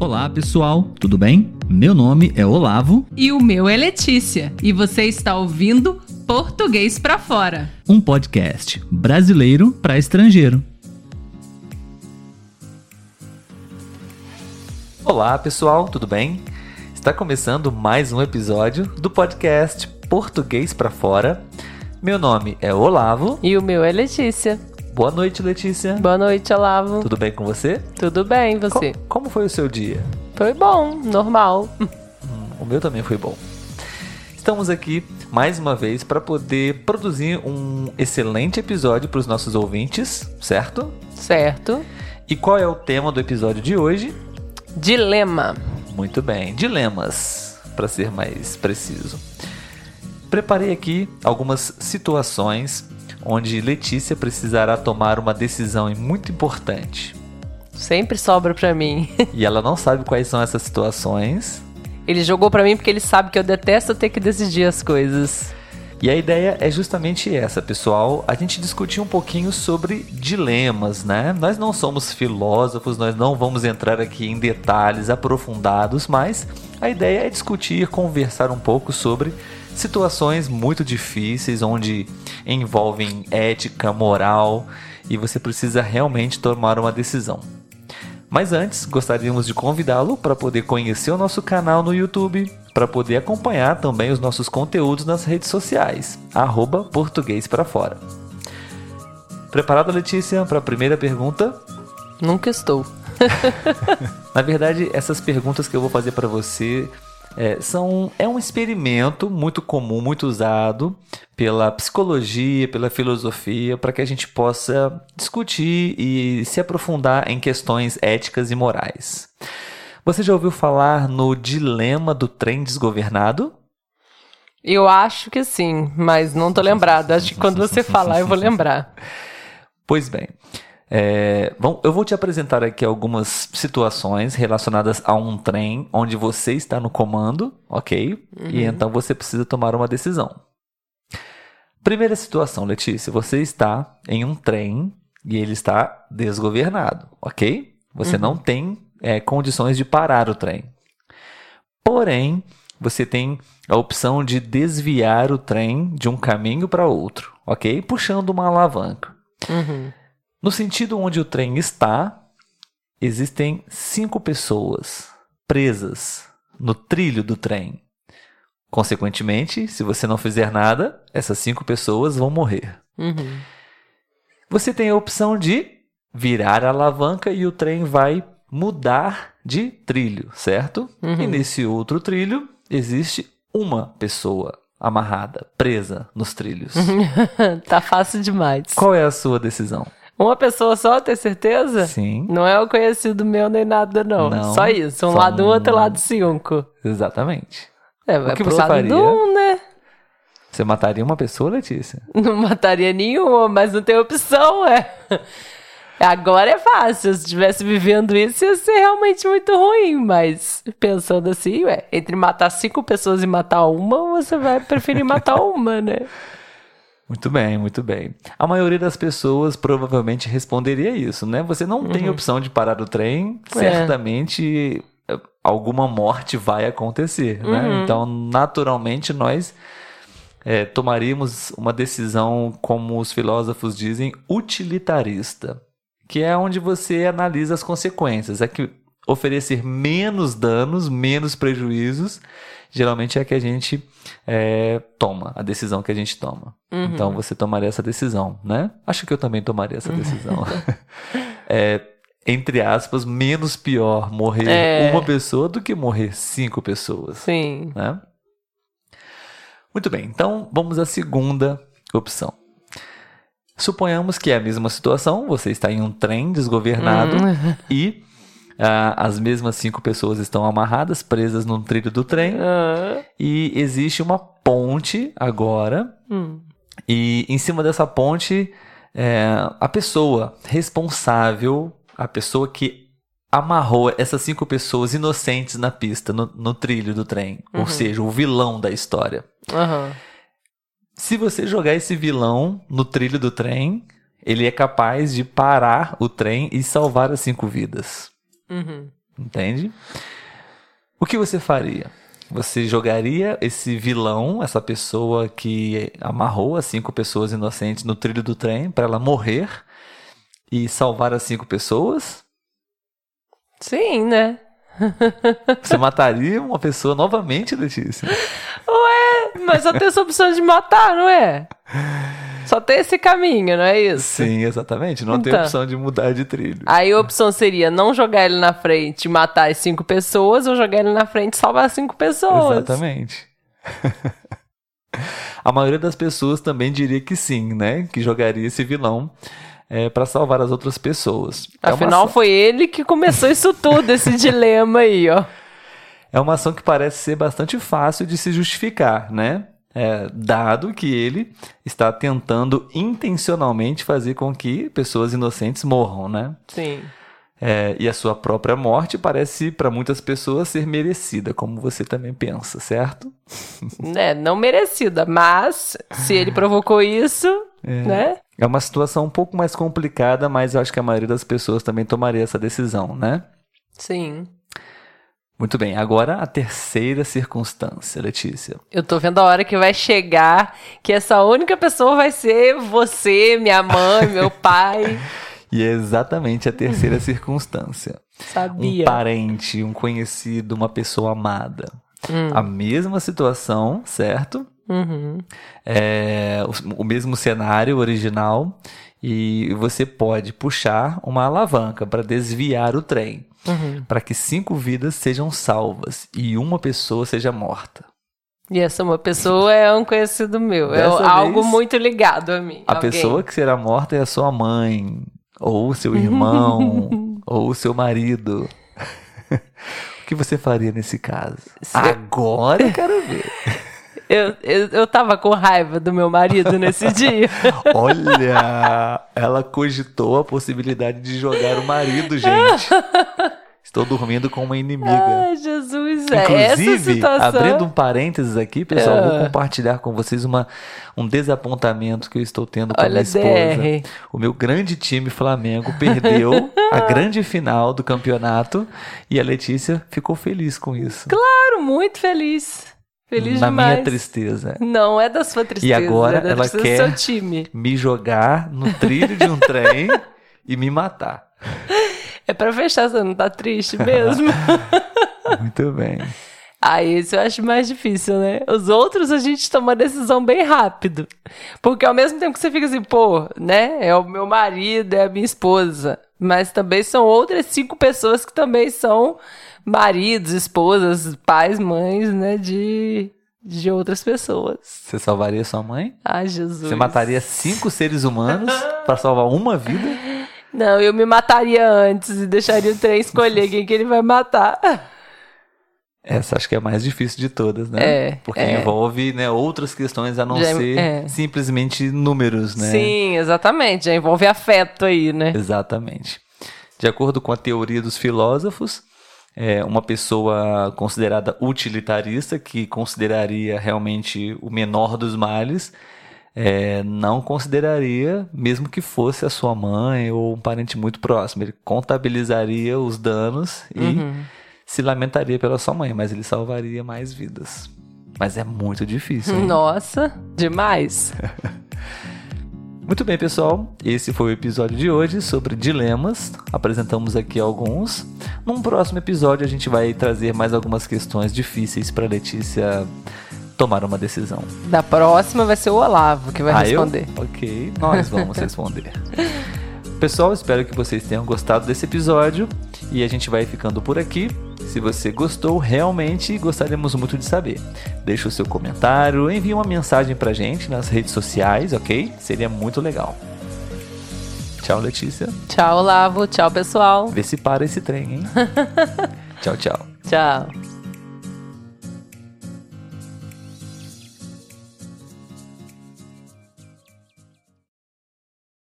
Olá, pessoal, tudo bem? Meu nome é Olavo. E o meu é Letícia. E você está ouvindo Português para Fora um podcast brasileiro para estrangeiro. Olá, pessoal, tudo bem? Está começando mais um episódio do podcast Português para Fora. Meu nome é Olavo. E o meu é Letícia. Boa noite, Letícia. Boa noite, Olavo. Tudo bem com você? Tudo bem, você? Co como foi o seu dia? Foi bom, normal. Hum, o meu também foi bom. Estamos aqui mais uma vez para poder produzir um excelente episódio para os nossos ouvintes, certo? Certo. E qual é o tema do episódio de hoje? Dilema. Muito bem, dilemas, para ser mais preciso. Preparei aqui algumas situações onde Letícia precisará tomar uma decisão muito importante. Sempre sobra para mim. e ela não sabe quais são essas situações. Ele jogou para mim porque ele sabe que eu detesto ter que decidir as coisas. E a ideia é justamente essa, pessoal. A gente discutir um pouquinho sobre dilemas, né? Nós não somos filósofos, nós não vamos entrar aqui em detalhes aprofundados, mas a ideia é discutir, conversar um pouco sobre situações muito difíceis onde envolvem ética, moral e você precisa realmente tomar uma decisão. Mas antes, gostaríamos de convidá-lo para poder conhecer o nosso canal no YouTube, para poder acompanhar também os nossos conteúdos nas redes sociais, arroba português para fora. Preparada, Letícia, para a primeira pergunta? Nunca estou. Na verdade, essas perguntas que eu vou fazer para você é, são, é um experimento muito comum, muito usado pela psicologia, pela filosofia, para que a gente possa discutir e se aprofundar em questões éticas e morais. Você já ouviu falar no dilema do trem desgovernado? Eu acho que sim, mas não tô lembrado. Acho que quando você falar eu vou lembrar. Pois bem. É, bom, eu vou te apresentar aqui algumas situações relacionadas a um trem onde você está no comando, ok? Uhum. E então você precisa tomar uma decisão. Primeira situação, Letícia, você está em um trem e ele está desgovernado, ok? Você uhum. não tem é, condições de parar o trem. Porém, você tem a opção de desviar o trem de um caminho para outro, ok? Puxando uma alavanca. Uhum. No sentido onde o trem está, existem cinco pessoas presas no trilho do trem. Consequentemente, se você não fizer nada, essas cinco pessoas vão morrer. Uhum. Você tem a opção de virar a alavanca e o trem vai mudar de trilho, certo? Uhum. E nesse outro trilho existe uma pessoa amarrada, presa nos trilhos. tá fácil demais. Qual é a sua decisão? Uma pessoa só, ter certeza? Sim. Não é o conhecido meu nem nada, não. não só isso. Um lado um, outro lado cinco. Exatamente. É, o que você faria? Um, né? Você mataria uma pessoa, Letícia? Não mataria nenhuma, mas não tem opção, é. Agora é fácil. Se estivesse vivendo isso, ia ser realmente muito ruim. Mas pensando assim, ué, entre matar cinco pessoas e matar uma, você vai preferir matar uma, né? Muito bem, muito bem. A maioria das pessoas provavelmente responderia isso, né? Você não uhum. tem opção de parar o trem, é. certamente eh, alguma morte vai acontecer, né? uhum. né? Então, naturalmente, nós é, tomaríamos uma decisão, como os filósofos dizem, utilitarista, que é onde você analisa as consequências. É que oferecer menos danos, menos prejuízos, geralmente é que a gente é, toma, a decisão que a gente toma. Uhum. Então você tomaria essa decisão, né? Acho que eu também tomaria essa decisão. é, entre aspas, menos pior morrer é. uma pessoa do que morrer cinco pessoas. Sim. Né? Muito bem, então vamos à segunda opção. Suponhamos que é a mesma situação, você está em um trem desgovernado uhum. e as mesmas cinco pessoas estão amarradas, presas no trilho do trem. Uhum. E existe uma ponte agora. Uhum. E em cima dessa ponte, é, a pessoa responsável, a pessoa que amarrou essas cinco pessoas inocentes na pista, no, no trilho do trem. Uhum. Ou seja, o vilão da história. Se você jogar esse vilão no trilho do trem, ele é capaz de parar o trem e salvar as cinco vidas. Uhum. Entende? O que você faria? Você jogaria esse vilão, essa pessoa que amarrou as cinco pessoas inocentes no trilho do trem para ela morrer e salvar as cinco pessoas? Sim, né? Você mataria uma pessoa novamente, Letícia? Ué, mas só tem essa opção de matar, não é? Só tem esse caminho, não é isso? Sim, exatamente. Não tem Então. opção de mudar de trilho. Aí a opção seria não jogar ele na frente e matar as cinco pessoas, ou jogar ele na frente e salvar as cinco pessoas. Exatamente. A maioria das pessoas também diria que sim, né? Que jogaria esse vilão é, para salvar as outras pessoas. É Afinal, ação- foi ele que começou isso tudo, esse dilema aí, ó. É uma ação que parece ser bastante fácil de se justificar, né? É, dado que ele está tentando intencionalmente fazer com que pessoas inocentes morram, né? Sim. É, e a sua própria morte parece para muitas pessoas ser merecida, como você também pensa, certo? É, não merecida, mas se ele provocou isso, né? É uma situação um pouco mais complicada, mas eu acho que a maioria das pessoas também tomaria essa decisão, né? Sim. Muito bem, agora a terceira circunstância, Letícia. Eu tô vendo a hora que vai chegar, que essa única pessoa vai ser você, minha mãe, meu pai. E é exatamente a terceira circunstância. Um Sabia. parente, um conhecido, uma pessoa amada. A mesma situação, certo? Uhum. É, o, o mesmo cenário original e você pode puxar uma alavanca para desviar o trem, Uhum. para que cinco vidas sejam salvas e uma pessoa seja morta. E essa uma pessoa é um conhecido meu. É Dessa algo vez, muito ligado a mim. A Alguém. pessoa que será morta é a sua mãe, ou seu irmão, ou seu marido. o que você faria nesse caso? Se- Agora eu quero ver. Eu, eu, eu tava com raiva do meu marido nesse dia. Olha, ela cogitou a possibilidade de jogar o marido, gente. Estou dormindo com uma inimiga. Ai, Jesus, é essa Inclusive, situação. abrindo um parênteses aqui, pessoal, Ah. vou compartilhar com vocês uma, um desapontamento que eu estou tendo com a minha esposa. DR. O meu grande time Flamengo perdeu a grande final do campeonato e a Letícia ficou feliz com isso. Claro, muito feliz. Feliz Na demais. minha tristeza. Não é da sua tristeza. E agora é da ela quer- do seu time. Me jogar no trilho de um trem e me matar. É pra fechar, você não tá triste mesmo? Muito bem. Ah, esse eu acho mais difícil, né? Os outros a gente toma decisão bem rápido. Porque ao mesmo tempo que você fica assim, pô, né? É o meu marido, é a minha esposa. Mas também são outras cinco pessoas que também são maridos, esposas, pais, mães, né? De, de outras pessoas. Você salvaria sua mãe? Ai, Jesus. Você mataria cinco seres humanos para salvar uma vida? Não, eu me mataria antes e deixaria o trem escolher quem que ele vai matar. Essa acho que é a mais difícil de todas, né? É, Porque é. envolve né, outras questões a não Já- ser é. simplesmente números, né? Sim, exatamente. Já envolve afeto aí, né? Exatamente. De acordo com a teoria dos filósofos, é uma pessoa considerada utilitarista, que consideraria realmente o menor dos males, é, não consideraria, mesmo que fosse a sua mãe ou um parente muito próximo. Ele contabilizaria os danos e Uhum. Se lamentaria pela sua mãe, mas ele salvaria mais vidas. Mas é muito difícil. hein? Nossa, demais. Muito bem, pessoal. Esse foi o episódio de hoje sobre dilemas. Apresentamos aqui alguns. Num próximo episódio, a gente vai trazer mais algumas questões difíceis para Letícia tomar uma decisão. Da próxima vai ser o Olavo que vai Ah, eu? responder. Ok, nós vamos responder. Pessoal, espero que vocês tenham gostado desse episódio e a gente vai ficando por aqui. Se você gostou, realmente gostaríamos muito de saber. Deixe o seu comentário, envie uma mensagem pra gente nas redes sociais, ok? Seria muito legal. Tchau, Letícia. Tchau, Olavo. Tchau, pessoal. Vê se para esse trem, hein? tchau, tchau. Tchau.